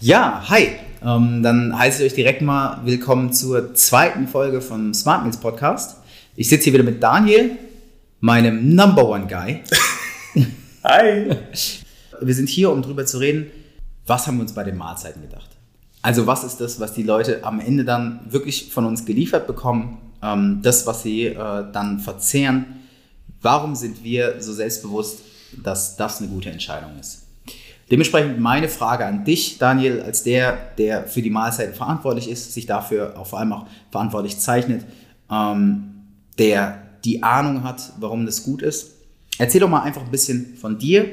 Ja, hi. Ähm, dann heiße ich euch direkt mal willkommen zur zweiten Folge vom Smart Meals Podcast. Ich sitze hier wieder mit Daniel, meinem Number One Guy. Hi. Wir sind hier, um darüber zu reden, was haben wir uns bei den Mahlzeiten gedacht. Also was ist das, was die Leute am Ende dann wirklich von uns geliefert bekommen, ähm, das, was sie äh, dann verzehren. Warum sind wir so selbstbewusst, dass das eine gute Entscheidung ist? Dementsprechend meine Frage an dich, Daniel, als der, der für die Mahlzeiten verantwortlich ist, sich dafür auch vor allem auch verantwortlich zeichnet, ähm, der die Ahnung hat, warum das gut ist. Erzähl doch mal einfach ein bisschen von dir,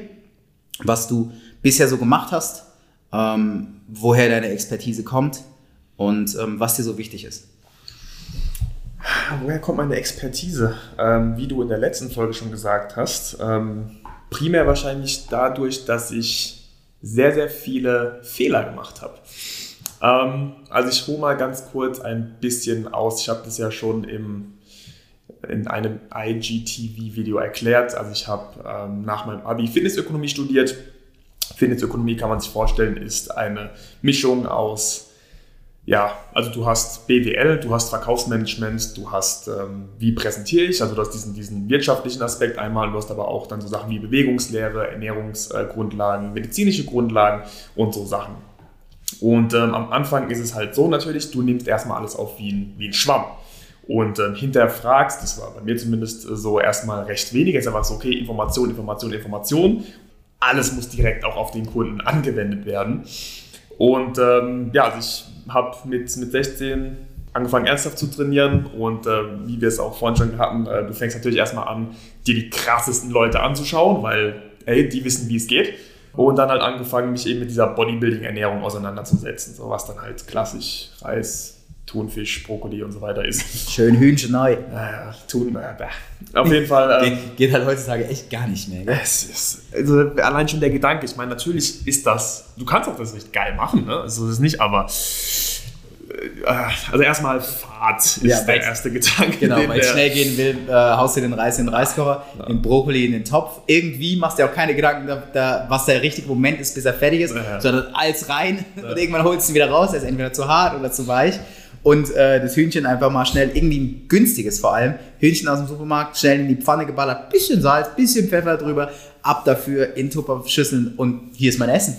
was du bisher so gemacht hast, ähm, woher deine Expertise kommt und ähm, was dir so wichtig ist. Woher kommt meine Expertise? Ähm, wie du in der letzten Folge schon gesagt hast, ähm, primär wahrscheinlich dadurch, dass ich sehr, sehr viele Fehler gemacht habe. Ähm, also ich hole mal ganz kurz ein bisschen aus. Ich habe das ja schon im, in einem IGTV-Video erklärt. Also ich habe ähm, nach meinem Abi Fitnessökonomie studiert. Fitnessökonomie kann man sich vorstellen, ist eine Mischung aus ja, also du hast BWL, du hast Verkaufsmanagement, du hast, ähm, wie präsentiere ich, also du hast diesen, diesen wirtschaftlichen Aspekt einmal, du hast aber auch dann so Sachen wie Bewegungslehre, Ernährungsgrundlagen, medizinische Grundlagen und so Sachen. Und ähm, am Anfang ist es halt so natürlich, du nimmst erstmal alles auf wie ein, wie ein Schwamm und ähm, hinterfragst, das war bei mir zumindest so erstmal recht wenig, jetzt einfach so, okay, Information, Information, Information, alles muss direkt auch auf den Kunden angewendet werden. Und ähm, ja, also ich habe mit, mit 16 angefangen ernsthaft zu trainieren und äh, wie wir es auch vorhin schon hatten, äh, du fängst natürlich erstmal an, dir die krassesten Leute anzuschauen, weil ey, die wissen, wie es geht. Und dann halt angefangen, mich eben mit dieser Bodybuilding-Ernährung auseinanderzusetzen, so was dann halt klassisch Reis, Thunfisch, Brokkoli und so weiter ist. Schön Hühnchen neu. Naja, Thun, äh, auf jeden Fall. Ähm, geht, geht, halt heutzutage echt gar nicht mehr. Gell? Es ist, also allein schon der Gedanke, ich meine, natürlich ist das, du kannst auch das nicht geil machen, ne? Also das ist nicht, aber äh, also erstmal Fahrt ist ja, der erste Gedanke. Genau, weil ich schnell gehen will, äh, haust du den Reis in den Reiskocher, ja. den Brokkoli in den Topf. Irgendwie machst du auch keine Gedanken, da, da, was der richtige Moment ist, bis er fertig ist, ja. sondern alles rein und irgendwann holst du ihn wieder raus, er ist entweder zu hart oder zu weich und äh, das Hühnchen einfach mal schnell, irgendwie ein günstiges vor allem, Hühnchen aus dem Supermarkt, schnell in die Pfanne geballert, bisschen Salz, bisschen Pfeffer drüber, ab dafür in Tupperschüsseln und hier ist mein Essen.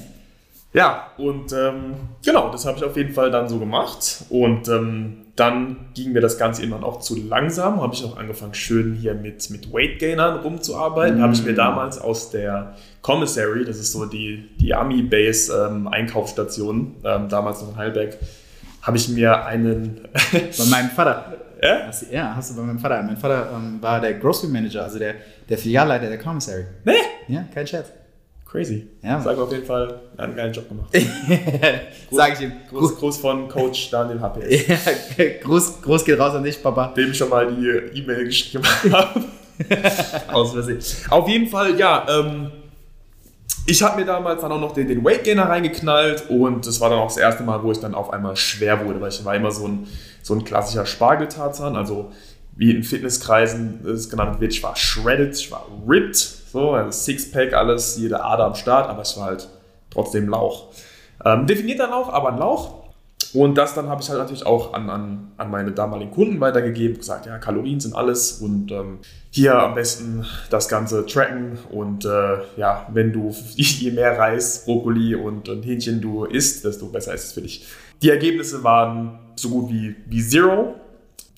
Ja, und ähm, genau, das habe ich auf jeden Fall dann so gemacht und ähm, dann ging mir das Ganze irgendwann auch zu langsam, habe ich auch angefangen schön hier mit, mit Weight Gainern rumzuarbeiten, mm. habe ich mir damals aus der Commissary, das ist so die, die Army-Base ähm, Einkaufsstation, ähm, damals noch in Heilberg, habe ich mir einen. bei meinem Vater. Ja? Hast, ja, hast du bei meinem Vater. Mein Vater ähm, war der Grocery Manager, also der, der Filialleiter der Commissary. Nee? Ja, kein Scherz. Crazy. Ja. Sag auf jeden Fall, er hat einen geilen Job gemacht. Sag ich ihm. Gruß, Gruß von Coach Daniel HPS. ja, Gruß, Gruß geht raus an dich, Papa. Dem ich schon mal die E-Mail geschickt habe. Aus Versehen. Auf jeden Fall, ja, ähm, ich habe mir damals dann auch noch den, den Weight Gainer reingeknallt und das war dann auch das erste Mal, wo ich dann auf einmal schwer wurde, weil ich war immer so ein, so ein klassischer Spargeltarzan, also wie in Fitnesskreisen es genannt wird, ich war shredded, ich war ripped, so, also Sixpack, alles, jede Ader am Start, aber es war halt trotzdem Lauch. Ähm, definierter Lauch, aber ein Lauch. Und das dann habe ich halt natürlich auch an, an, an meine damaligen Kunden weitergegeben, gesagt, ja, Kalorien sind alles und ähm, hier am besten das Ganze tracken und äh, ja, wenn du je mehr Reis, Brokkoli und, und Hähnchen du isst, desto besser ist es für dich. Die Ergebnisse waren so gut wie, wie Zero.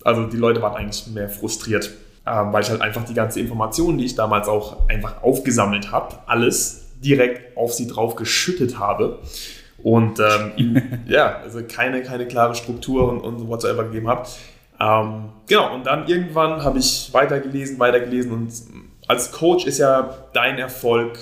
Also die Leute waren eigentlich mehr frustriert, äh, weil ich halt einfach die ganze Information, die ich damals auch einfach aufgesammelt habe, alles direkt auf sie drauf geschüttet habe und ähm, ja, also keine, keine klare Struktur und, und whatsoever gegeben habe. Ähm, genau, und dann irgendwann habe ich weitergelesen, weitergelesen und als Coach ist ja dein Erfolg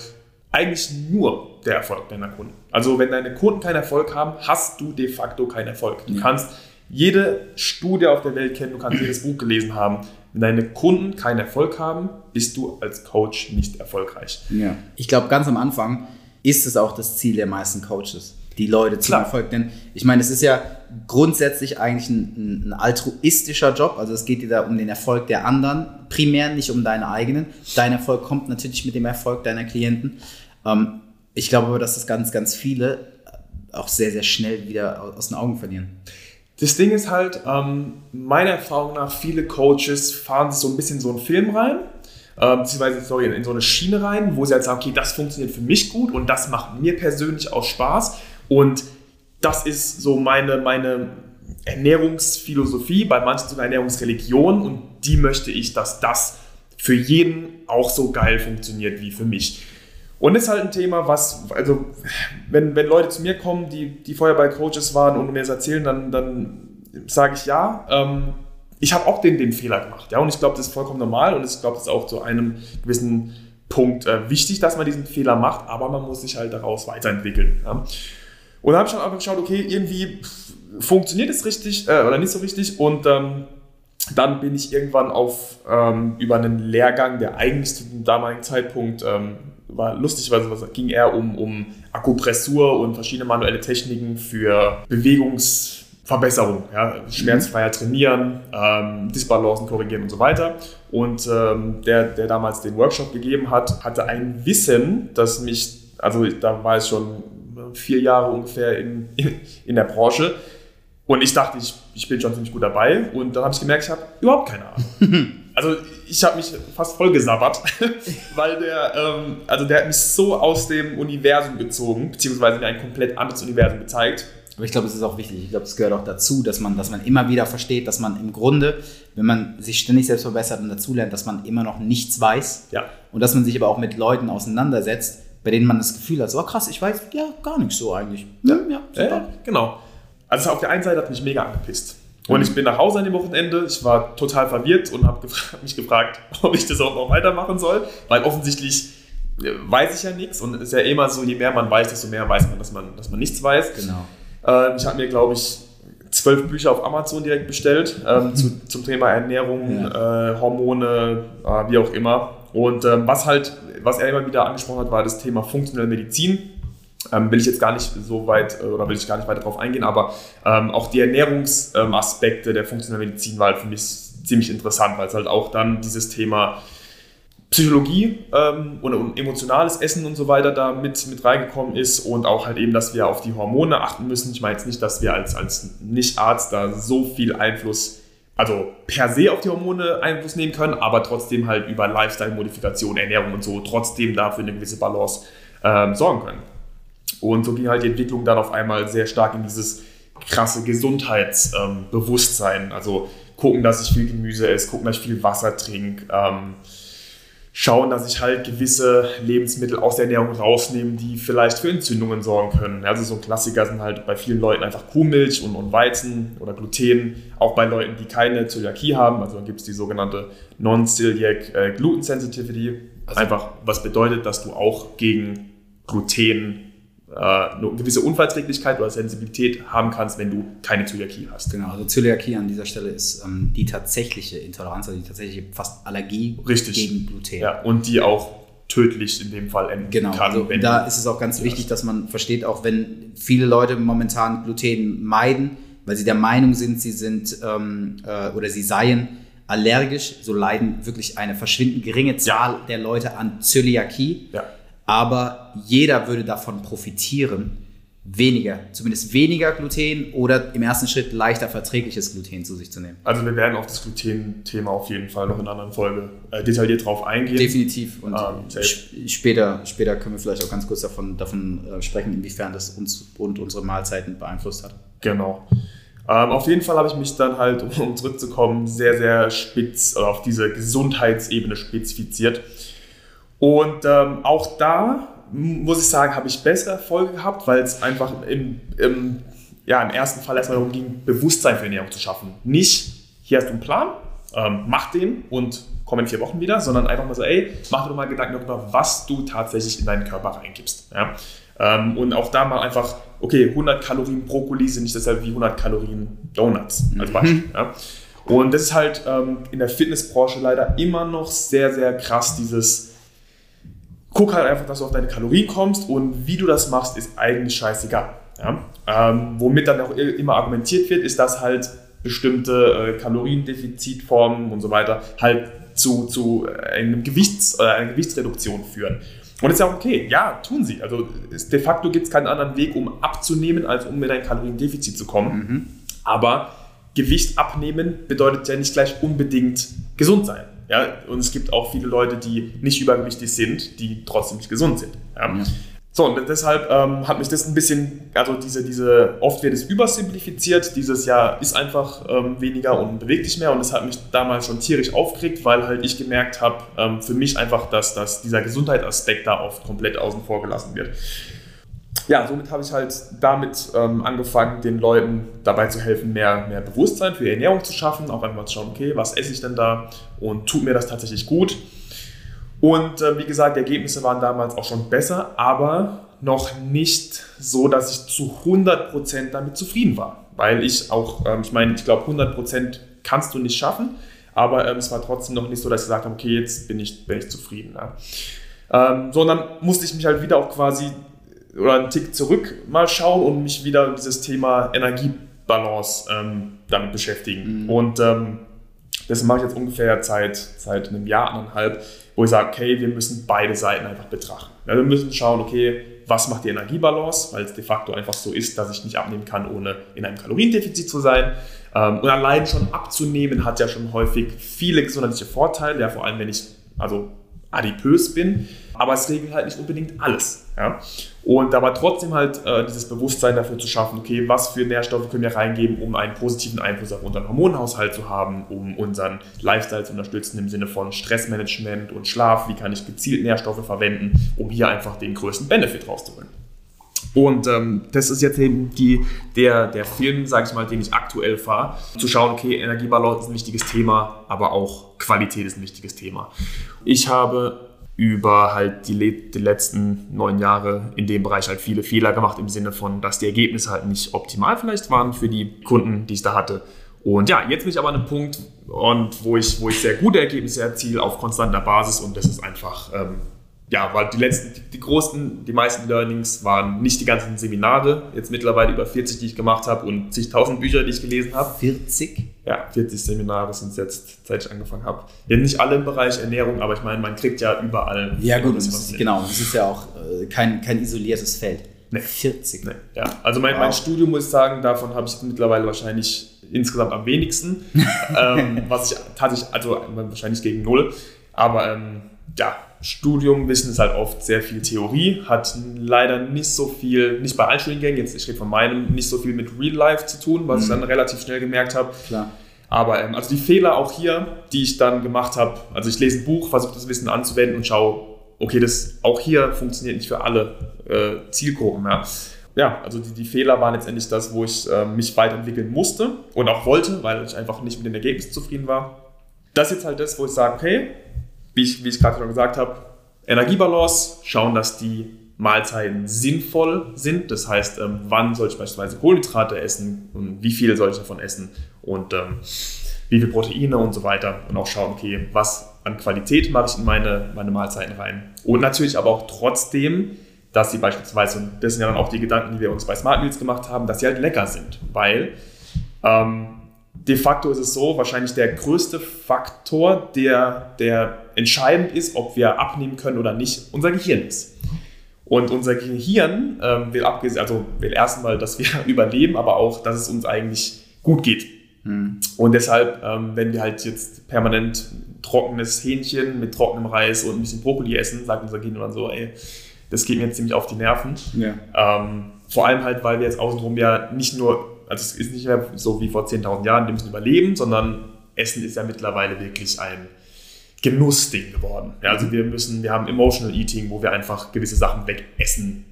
eigentlich nur der Erfolg deiner Kunden. Also wenn deine Kunden keinen Erfolg haben, hast du de facto keinen Erfolg. Du kannst jede Studie auf der Welt kennen, du kannst jedes Buch gelesen haben. Wenn deine Kunden keinen Erfolg haben, bist du als Coach nicht erfolgreich. Ja. Ich glaube, ganz am Anfang ist es auch das Ziel der meisten Coaches die Leute zum Klar. Erfolg. Denn ich meine, es ist ja grundsätzlich eigentlich ein, ein, altruistischer Job. Also es geht dir da um den Erfolg der anderen, primär nicht um deinen eigenen. Dein Erfolg kommt natürlich mit dem Erfolg deiner Klienten. Ähm, ich glaube aber, dass das ganz, ganz viele auch sehr, sehr schnell wieder aus den Augen verlieren. Das Ding ist halt, ähm, meiner Erfahrung nach, viele Coaches fahren so ein bisschen so einen Film rein, äh, beziehungsweise sorry, in so eine Schiene rein, wo sie halt sagen, okay, das funktioniert für mich gut und das macht mir persönlich auch Spaß und das ist so meine, meine Ernährungsphilosophie, bei manchen sogar Ernährungsreligion und die möchte ich, dass das für jeden auch so geil funktioniert wie für mich. Und ist halt ein Thema, was, also, wenn, wenn Leute zu mir kommen, die, die vorher bei Coaches waren und mir das erzählen, dann, dann sage ich ja. Ähm, ich habe auch den, den Fehler gemacht, ja, und ich glaube, das ist vollkommen normal und ich glaube, das ist auch zu einem gewissen Punkt äh, wichtig, dass man diesen Fehler macht, aber man muss sich halt daraus weiterentwickeln. Ja. Und dann habe ich dann einfach geschaut, okay, irgendwie funktioniert es richtig äh, oder nicht so richtig und ähm, dann bin ich irgendwann auf ähm, über einen Lehrgang, der eigentlich zu dem damaligen Zeitpunkt ähm, war lustig, weil es ging eher um, um Akupressur und verschiedene manuelle Techniken für Bewegungsverbesserung, ja, schmerzfreier trainieren, ähm, Disbalancen korrigieren und so weiter. Und ähm, der, der damals den Workshop gegeben hat, hatte ein Wissen, das mich, also da war ich schon vier Jahre ungefähr in, in der Branche, und ich dachte, ich, ich bin schon ziemlich gut dabei. Und dann habe ich gemerkt, ich habe überhaupt keine Ahnung. also ich habe mich fast voll gesabbert, weil der, ähm, also der hat mich so aus dem Universum gezogen, beziehungsweise mir ein komplett anderes Universum gezeigt. Aber ich glaube, es ist auch wichtig. Ich glaube, es gehört auch dazu, dass man, dass man immer wieder versteht, dass man im Grunde, wenn man sich ständig selbst verbessert und dazulernt, dass man immer noch nichts weiß. Ja. Und dass man sich aber auch mit Leuten auseinandersetzt, bei denen man das Gefühl hat, so oh, krass, ich weiß ja gar nichts so eigentlich. Ja, ja super. Ja, genau. Also auf der einen Seite hat mich mega angepisst. Und ich bin nach Hause an dem Wochenende, ich war total verwirrt und habe gefra mich gefragt, ob ich das auch noch weitermachen soll, weil offensichtlich äh, weiß ich ja nichts und es ist ja immer so, je mehr man weiß, desto mehr weiß man, dass man, dass man nichts weiß. Genau. Äh, ich habe mir, glaube ich, zwölf Bücher auf Amazon direkt bestellt ähm, zu, zum Thema Ernährung, ja. äh, Hormone, äh, wie auch immer. Und ähm, was halt, was er immer wieder angesprochen hat, war das Thema funktionelle Medizin ähm, will ich jetzt gar nicht so weit äh, oder will ich gar nicht weiter darauf eingehen, aber ähm, auch die Ernährungsaspekte der funktionellen Medizin war halt für mich ziemlich interessant, weil es halt auch dann dieses Thema Psychologie ähm, und, und, emotionales Essen und so weiter da mit, mit reingekommen ist und auch halt eben, dass wir auf die Hormone achten müssen. Ich meine jetzt nicht, dass wir als, als Nicht-Arzt da so viel Einfluss, also per se auf die Hormone Einfluss nehmen können, aber trotzdem halt über Lifestyle-Modifikation, Ernährung und so trotzdem dafür eine gewisse Balance ähm, sorgen können. Und so ging halt die Entwicklung dann auf einmal sehr stark in dieses krasse Gesundheitsbewusstsein. Ähm, also gucken, dass ich viel Gemüse esse, gucken, dass ich viel Wasser trinke, ähm, schauen, dass ich halt gewisse Lebensmittel aus der Ernährung rausnehme, die vielleicht für Entzündungen sorgen können. Also so ein Klassiker sind halt bei vielen Leuten einfach Kuhmilch und, und Weizen oder Gluten, auch bei Leuten, die keine Zöliakie haben. Also dann gibt es die sogenannte Non-Celiac äh, Gluten Sensitivity. Also einfach, was bedeutet, dass du auch gegen Gluten eine gewisse Unverträglichkeit oder Sensibilität haben kannst, wenn du keine Zöliakie hast. Genau, also Zöliakie an dieser Stelle ist ähm, die tatsächliche Intoleranz, also die tatsächliche fast Allergie Richtig. gegen Gluten. Ja, und die auch tödlich in dem Fall enden genau, kann. Genau, also da ist es auch ganz wichtig, dass man versteht, auch wenn viele Leute momentan Gluten meiden, weil sie der Meinung sind, sie sind ähm, äh, oder sie seien allergisch, so leiden wirklich eine verschwindend geringe Zahl ja. der Leute an Zöliakie. Ja aber jeder würde davon profitieren, weniger, zumindest weniger Gluten oder im ersten Schritt leichter verträgliches Gluten zu sich zu nehmen. Also wir werden auf das Gluten-Thema auf jeden Fall noch in einer anderen Folge äh, detailliert drauf eingehen. Definitiv. Und ähm, später, später können wir vielleicht auch ganz kurz davon, davon äh, sprechen, inwiefern das uns und unsere Mahlzeiten beeinflusst hat. Genau. Ähm, auf jeden Fall habe ich mich dann halt, um zurückzukommen, sehr, sehr spitz auf diese Gesundheitsebene spezifiziert. Und ähm, auch da muss ich sagen, habe ich bessere Erfolge gehabt, weil es einfach im, im, ja, im ersten Fall erstmal darum ging, Bewusstsein für Ernährung zu schaffen. Nicht, hier hast du einen Plan, ähm, mach den und komm in vier Wochen wieder, sondern einfach mal so, ey, mach dir doch mal Gedanken darüber, was du tatsächlich in deinen Körper reingibst. Ja? Ähm, und auch da mal einfach, okay, 100 Kalorien Brokkoli sind nicht deshalb wie 100 Kalorien Donuts als Beispiel. Mhm. Ja? Und das ist halt ähm, in der Fitnessbranche leider immer noch sehr, sehr krass, dieses guck halt einfach, dass du auf deine Kalorien kommst und wie du das machst, ist eigentlich scheißegal. Ja? Ähm, womit dann auch immer argumentiert wird, ist, dass halt bestimmte äh, Kaloriendefizitformen und so weiter halt zu, zu einem Gewichts, äh, einer Gewichtsreduktion führen. Und ist ja auch okay. Ja, tun sie. Also de facto gibt es keinen anderen Weg, um abzunehmen, als um in ein Kaloriendefizit zu kommen. Mhm. Aber Gewicht abnehmen bedeutet ja nicht gleich unbedingt gesund sein. Ja, und es gibt auch viele Leute, die nicht übergewichtig sind, die trotzdem nicht gesund sind. Ja. Ja. So, und deshalb ähm, hat mich das ein bisschen, also diese, diese, oft wird es übersimplifiziert, dieses Jahr ist einfach ähm, weniger und bewegt sich mehr und das hat mich damals schon tierisch aufgeregt, weil halt ich gemerkt habe, ähm, für mich einfach, dass, dass dieser Gesundheitsaspekt da oft komplett außen vor gelassen wird. Ja, somit habe ich halt damit ähm, angefangen, den Leuten dabei zu helfen, mehr, mehr Bewusstsein für Ernährung zu schaffen, auch einfach mal zu schauen, okay, was esse ich denn da und tut mir das tatsächlich gut. Und äh, wie gesagt, die Ergebnisse waren damals auch schon besser, aber noch nicht so, dass ich zu 100% damit zufrieden war. Weil ich auch, ähm, ich meine, ich glaube, 100% kannst du nicht schaffen, aber ähm, es war trotzdem noch nicht so, dass ich gesagt habe, okay, jetzt bin ich, bin ich zufrieden. Ja. Ähm, so, und dann musste ich mich halt wieder auch quasi oder einen Tick zurück mal schauen und mich wieder mit dieses Thema Energiebalance ähm, damit beschäftigen. Mhm. Und ähm, das mache ich jetzt ungefähr seit, seit einem Jahr, anderthalb, wo ich sage, okay, wir müssen beide Seiten einfach betrachten. Ja, wir müssen schauen, okay, was macht die Energiebalance, weil es de facto einfach so ist, dass ich nicht abnehmen kann, ohne in einem Kaloriendefizit zu sein. Ähm, und allein schon abzunehmen hat ja schon häufig viele gesundheitliche Vorteile, ja, vor allem wenn ich also adipös bin, aber es regelt halt nicht unbedingt alles. Ja? Und aber trotzdem halt äh, dieses Bewusstsein dafür zu schaffen, okay, was für Nährstoffe können wir reingeben, um einen positiven Einfluss auf unseren Hormonhaushalt zu haben, um unseren Lifestyle zu unterstützen im Sinne von Stressmanagement und Schlaf, wie kann ich gezielt Nährstoffe verwenden, um hier einfach den größten Benefit rauszuholen. Und ähm, das ist jetzt eben die, der, der Film, sage ich mal, den ich aktuell fahre. Zu schauen, okay, Energiebalance ist ein wichtiges Thema, aber auch Qualität ist ein wichtiges Thema. Ich habe über halt die, die letzten neun Jahre in dem Bereich halt viele Fehler gemacht im Sinne von, dass die Ergebnisse halt nicht optimal vielleicht waren für die Kunden, die ich da hatte. Und ja, jetzt bin ich aber an einem Punkt, und wo, ich, wo ich sehr gute Ergebnisse erziele auf konstanter Basis und das ist einfach ähm, ja, weil die letzten, die, die, großen, die meisten Learnings waren nicht die ganzen Seminare, jetzt mittlerweile über 40, die ich gemacht habe und zigtausend Bücher, die ich gelesen habe. 40? Ja, 40 Seminare sind es jetzt, seit ich angefangen habe. Ja, nicht alle im Bereich Ernährung, aber ich meine, man kriegt ja überall. Ja, gut, das ist, genau, das ist ja auch äh, kein, kein isoliertes Feld. Nee. 40. Nee, ja, also mein, wow. mein Studium, muss ich sagen, davon habe ich mittlerweile wahrscheinlich insgesamt am wenigsten. ähm, was ich tatsächlich, also wahrscheinlich gegen null. Aber ähm, ja, Studium, Wissen ist halt oft sehr viel Theorie, hat leider nicht so viel, nicht bei allen Studiengängen, jetzt ich rede von meinem, nicht so viel mit Real Life zu tun, was mhm. ich dann relativ schnell gemerkt habe. Klar. Aber ähm, also die Fehler auch hier, die ich dann gemacht habe, also ich lese ein Buch, versuche das Wissen anzuwenden und schaue, okay, das auch hier funktioniert nicht für alle äh, Zielgruppen. Ja. ja, also die, die, Fehler waren letztendlich das, wo ich äh, mich weiterentwickeln musste und auch wollte, weil ich einfach nicht mit den Ergebnissen zufrieden war. Das ist jetzt halt das, wo ich sage, okay, wie ich, wie ich gerade schon gesagt habe, Energiebalance, schauen, dass die Mahlzeiten sinnvoll sind. Das heißt, ähm, wann soll ich beispielsweise Kohlenhydrate essen und wie viel soll ich davon essen und ähm, wie viel Proteine und so weiter. Und auch schauen, okay, was an Qualität mache ich in meine, meine Mahlzeiten rein. Und natürlich aber auch trotzdem, dass sie beispielsweise, und das sind ja dann auch die Gedanken, die wir uns bei Smart Meals gemacht haben, dass sie halt lecker sind. Weil ähm, de facto ist es so, wahrscheinlich der größte Faktor, der, der entscheidend ist, ob wir abnehmen können oder nicht, unser Gehirn ist. Und unser Gehirn ähm, will, abgesehen, also will erstmal, dass wir überleben, aber auch, dass es uns eigentlich gut geht. Mhm. Und deshalb, ähm, wenn wir halt jetzt permanent trockenes Hähnchen mit trockenem Reis und ein bisschen Brokkoli essen, sagt unser Gehirn dann so, ey, das geht mir jetzt ziemlich auf die Nerven. Ja. Ähm, vor allem halt, weil wir jetzt außenrum ja nicht nur also es ist nicht mehr so wie vor 10.000 Jahren, die müssen überleben, sondern Essen ist ja mittlerweile wirklich ein Genussding geworden. Ja, also wir müssen, wir haben Emotional Eating, wo wir einfach gewisse Sachen wegessen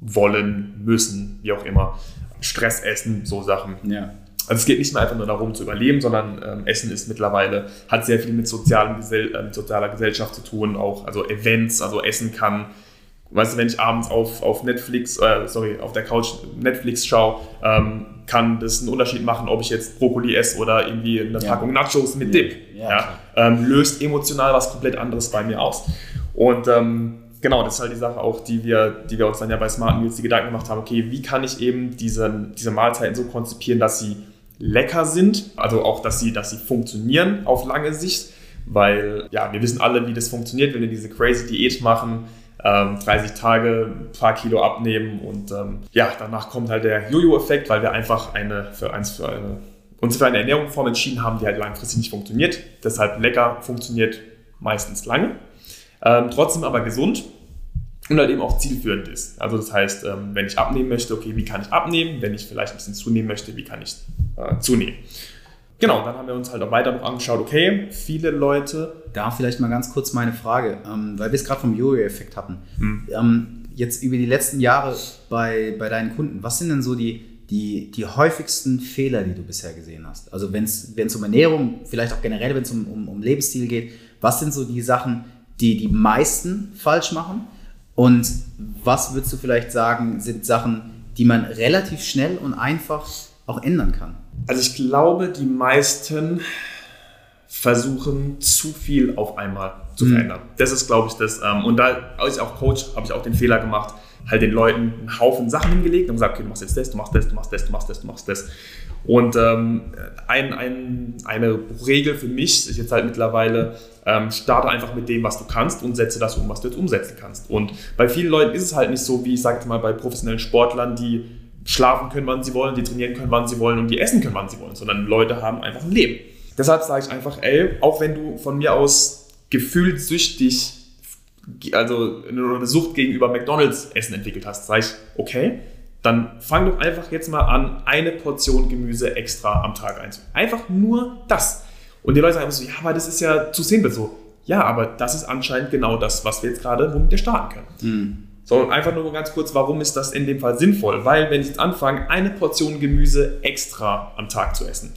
wollen, müssen, wie auch immer. Stress essen, so Sachen. Ja. Also es geht nicht mehr einfach nur darum zu überleben, sondern ähm, Essen ist mittlerweile, hat sehr viel mit, sozialen Gesell äh, sozialer Gesellschaft zu tun, auch also Events, also Essen kann weißt du, wenn ich abends auf, auf Netflix, äh, sorry, auf der Couch Netflix schaue, ähm, kann das einen Unterschied machen, ob ich jetzt Brokkoli esse oder irgendwie eine ja. Packung Nachos mit Dip. Ja, ja. Ähm, löst emotional was komplett anderes bei mir aus. Und ähm, genau, das ist halt die Sache auch, die wir, die wir uns dann ja bei Smart Meals die Gedanken gemacht haben, okay, wie kann ich eben diese, diese Mahlzeiten so konzipieren, dass sie lecker sind, also auch, dass sie, dass sie funktionieren auf lange Sicht, weil ja, wir wissen alle, wie das funktioniert, wenn wir diese crazy Diät machen, ähm, 30 Tage, ein paar Kilo abnehmen und ähm, ja, danach kommt halt der Jojo-Effekt, weil wir einfach eine für eins für eine uns für eine Ernährungsform entschieden haben, die halt langfristig nicht funktioniert. Deshalb lecker funktioniert meistens lange, ähm, trotzdem aber gesund und halt eben auch zielführend ist. Also das heißt, ähm, wenn ich abnehmen möchte, okay, wie kann ich abnehmen? Wenn ich vielleicht ein bisschen zunehmen möchte, wie kann ich äh, zunehmen? Genau, dann haben wir uns halt auch weiter noch angeschaut, okay, viele Leute. Da vielleicht mal ganz kurz meine Frage, ähm, weil wir es gerade vom Jojo-Effekt hatten. Hm. Ähm, jetzt über die letzten Jahre bei, bei deinen Kunden, was sind denn so die, die, die häufigsten Fehler, die du bisher gesehen hast? Also wenn es um Ernährung, vielleicht auch generell, wenn es um, um, um Lebensstil geht, was sind so die Sachen, die die meisten falsch machen? Und was würdest du vielleicht sagen, sind Sachen, die man relativ schnell und einfach auch ändern kann? Also ich glaube, die meisten versuchen zu viel auf einmal zu mhm. verändern. Das ist, glaube ich, das. Ähm, und da, als ich auch Coach, habe ich auch den Fehler gemacht, halt den Leuten einen Haufen Sachen hingelegt und gesagt, okay, du machst jetzt das, du machst das, du machst das, du machst das, du machst das. Und ähm, ein, ein, eine Regel für mich ist jetzt halt mittlerweile, ähm, starte einfach mit dem, was du kannst und setze das um, was du jetzt umsetzen kannst. Und bei vielen Leuten ist es halt nicht so, wie ich sagte mal, bei professionellen Sportlern, die schlafen können, wann sie wollen, die trainieren können, wann sie wollen und die essen können, wann sie wollen, sondern Leute haben einfach ein Leben. Deshalb sage ich einfach, ey, auch wenn du von mir aus gefühlt süchtig, also eine Sucht gegenüber McDonalds Essen entwickelt hast, sage ich, okay, dann fang doch einfach jetzt mal an, eine Portion Gemüse extra am Tag einzunehmen. Einfach nur das. Und die Leute sagen so, ja, aber das ist ja zu simpel so. Ja, aber das ist anscheinend genau das, was wir jetzt gerade, womit wir starten können. Mhm. So, einfach nur ganz kurz, warum ist das in dem Fall sinnvoll? Weil, wenn ich jetzt anfange, eine Portion Gemüse extra am Tag zu essen,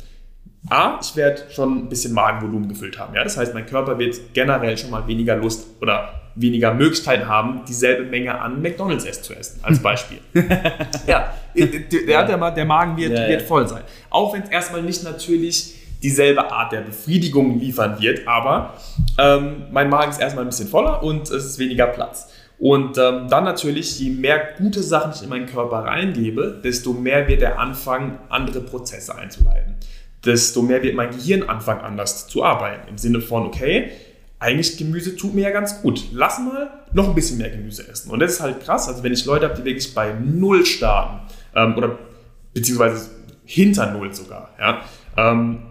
A, ich werde schon ein bisschen Magenvolumen gefüllt haben. Ja? Das heißt, mein Körper wird generell schon mal weniger Lust oder weniger Möglichkeiten haben, dieselbe Menge an McDonalds essen zu essen, als Beispiel. ja, der, der, der, Magen wird, ja, wird voll sein. Auch wenn es erstmal nicht natürlich dieselbe Art der Befriedigung liefern wird, aber ähm, mein Magen ist erstmal ein bisschen voller und es ist weniger Platz. Und ähm, dann natürlich, je mehr gute Sachen ich in meinen Körper reingebe, desto mehr wird er anfangen, andere Prozesse einzuleiten. Desto mehr wird mein Gehirn anfangen, anders zu arbeiten. Im Sinne von, okay, eigentlich Gemüse tut mir ja ganz gut. Lass mal noch ein bisschen mehr Gemüse essen. Und das ist halt krass. Also wenn ich Leute habe, die wirklich bei Null starten, ähm, oder beziehungsweise hinter Null sogar, ja, ähm,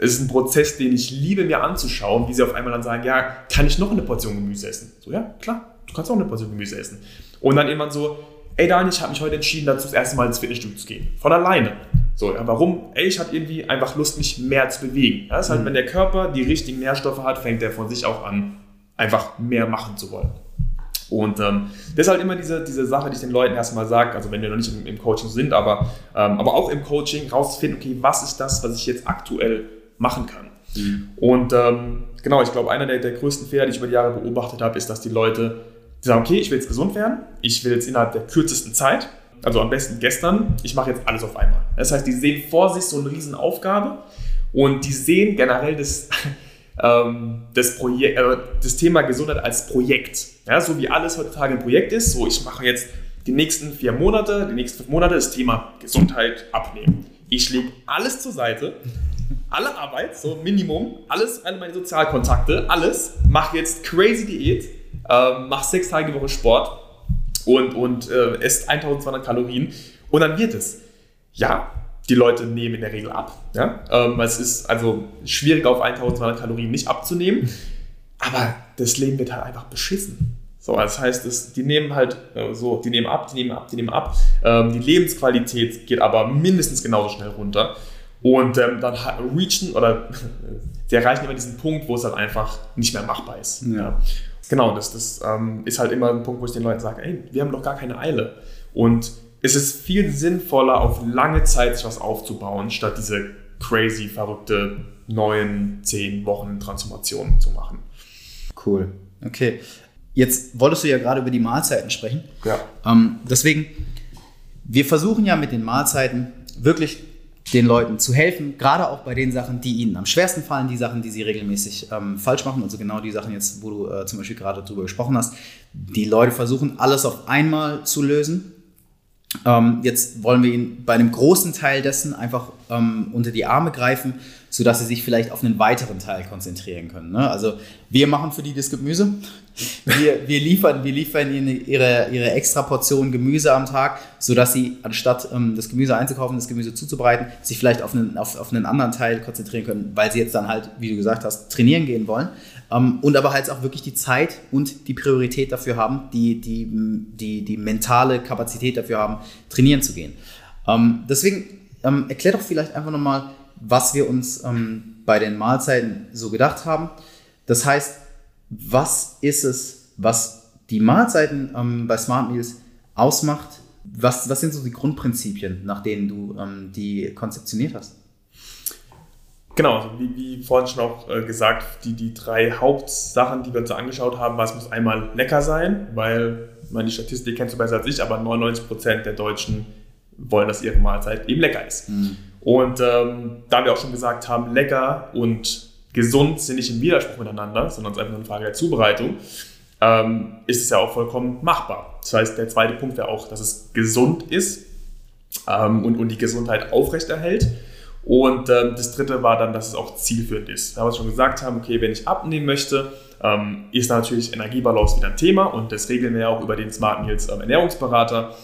es ist ein Prozess, den ich liebe mir anzuschauen, wie sie auf einmal dann sagen, ja, kann ich noch eine Portion Gemüse essen? So, ja, klar, du kannst auch eine Portion Gemüse essen. Und dann irgendwann so, ey Daniel, ich habe mich heute entschieden, dazu das erste Mal ins Fitnessstudio zu gehen. Von alleine. So, ja, warum? Ey, ich hatte irgendwie einfach Lust, mich mehr zu bewegen. Das ist halt, mhm. wenn der Körper die richtigen Nährstoffe hat, fängt er von sich auch an, einfach mehr machen zu wollen. Und ähm, das ist halt immer diese, diese Sache, die ich den Leuten erstmal sage, also wenn wir noch nicht im, im Coaching sind, aber, ähm, aber auch im Coaching rauszufinden, okay, was ist das, was ich jetzt aktuell machen kann. Mhm. Und ähm, genau, ich glaube, einer der, der größten Fehler, die ich über die Jahre beobachtet habe, ist, dass die Leute sagen, okay, ich will jetzt gesund werden, ich will jetzt innerhalb der kürzesten Zeit, also am besten gestern, ich mache jetzt alles auf einmal. Das heißt, die sehen vor sich so eine riesen Aufgabe und die sehen generell das, ähm, das, Projekt, äh, das Thema Gesundheit als Projekt. Ja, so wie alles heutzutage ein Projekt ist, so ich mache jetzt die nächsten vier Monate, die nächsten fünf Monate das Thema Gesundheit abnehmen. Ich lege alles zur Seite, alle Arbeit, so Minimum, alles, alle meine Sozialkontakte, alles, mach jetzt crazy Diät, äh, mach sechs Tage die Woche Sport und, und äh, esst 1200 Kalorien und dann wird es. Ja, die Leute nehmen in der Regel ab. Ja? Ähm, es ist also schwierig auf 1200 Kalorien nicht abzunehmen, aber das Leben wird halt einfach beschissen. So, das heißt, es, die nehmen halt äh, so, die nehmen ab, die nehmen ab, die nehmen ab. Ähm, die Lebensqualität geht aber mindestens genauso schnell runter. Und ähm, dann reachen oder sie erreichen immer diesen Punkt, wo es dann einfach nicht mehr machbar ist. Ja. Ja. Genau, das, das ähm, ist halt immer ein Punkt, wo ich den Leuten sage, ey, wir haben doch gar keine Eile. Und es ist viel sinnvoller, auf lange Zeit sich was aufzubauen, statt diese crazy, verrückte neun, zehn Wochen Transformation zu machen. Cool. Okay. Jetzt wolltest du ja gerade über die Mahlzeiten sprechen. Ja. Ähm, deswegen, wir versuchen ja mit den Mahlzeiten wirklich den Leuten zu helfen, gerade auch bei den Sachen, die ihnen am schwersten fallen, die Sachen, die sie regelmäßig ähm, falsch machen, also genau die Sachen jetzt, wo du äh, zum Beispiel gerade drüber gesprochen hast. Die Leute versuchen, alles auf einmal zu lösen. Ähm, jetzt wollen wir ihnen bei einem großen Teil dessen einfach ähm, unter die Arme greifen, sodass sie sich vielleicht auf einen weiteren Teil konzentrieren können. Ne? Also wir machen für die das Gemüse. Wir, wir liefern, wir liefern ihnen ihre, ihre extra Portion Gemüse am Tag, sodass sie anstatt ähm, das Gemüse einzukaufen, das Gemüse zuzubereiten, sich vielleicht auf einen, auf, auf einen anderen Teil konzentrieren können, weil sie jetzt dann halt, wie du gesagt hast, trainieren gehen wollen. Ähm, und aber halt auch wirklich die Zeit und die Priorität dafür haben, die, die, die, die mentale Kapazität dafür haben, trainieren zu gehen. Ähm, deswegen ähm, erklär doch vielleicht einfach nochmal, was wir uns ähm, bei den Mahlzeiten so gedacht haben. Das heißt, was ist es, was die Mahlzeiten ähm, bei Smart Meals ausmacht? Was, was sind so die Grundprinzipien, nach denen du ähm, die konzeptioniert hast? Genau, also wie, wie, vorhin schon auch äh, gesagt, die, die drei Hauptsachen, die wir uns angeschaut haben, was muss einmal lecker sein, weil, meine, die Statistik kennst du besser als ich, aber 99% der Deutschen wollen, dass ihre Mahlzeit eben lecker ist. Mhm. Und ähm, da wir auch schon gesagt haben, lecker und gesund sind nicht im Widerspruch miteinander, sondern es ist einfach eine Frage der Zubereitung, ähm, ist es ja auch vollkommen machbar. Das heißt, der zweite Punkt wäre auch, dass es gesund ist ähm, und, und die Gesundheit aufrechterhält. Und ähm, das dritte war dann, dass es auch zielführend ist. Da wir schon gesagt haben, okay, wenn ich abnehmen möchte, ähm, ist natürlich Energiebalance wieder ein Thema und das regeln wir ja auch über den Smart Meals ähm, Ernährungsberater.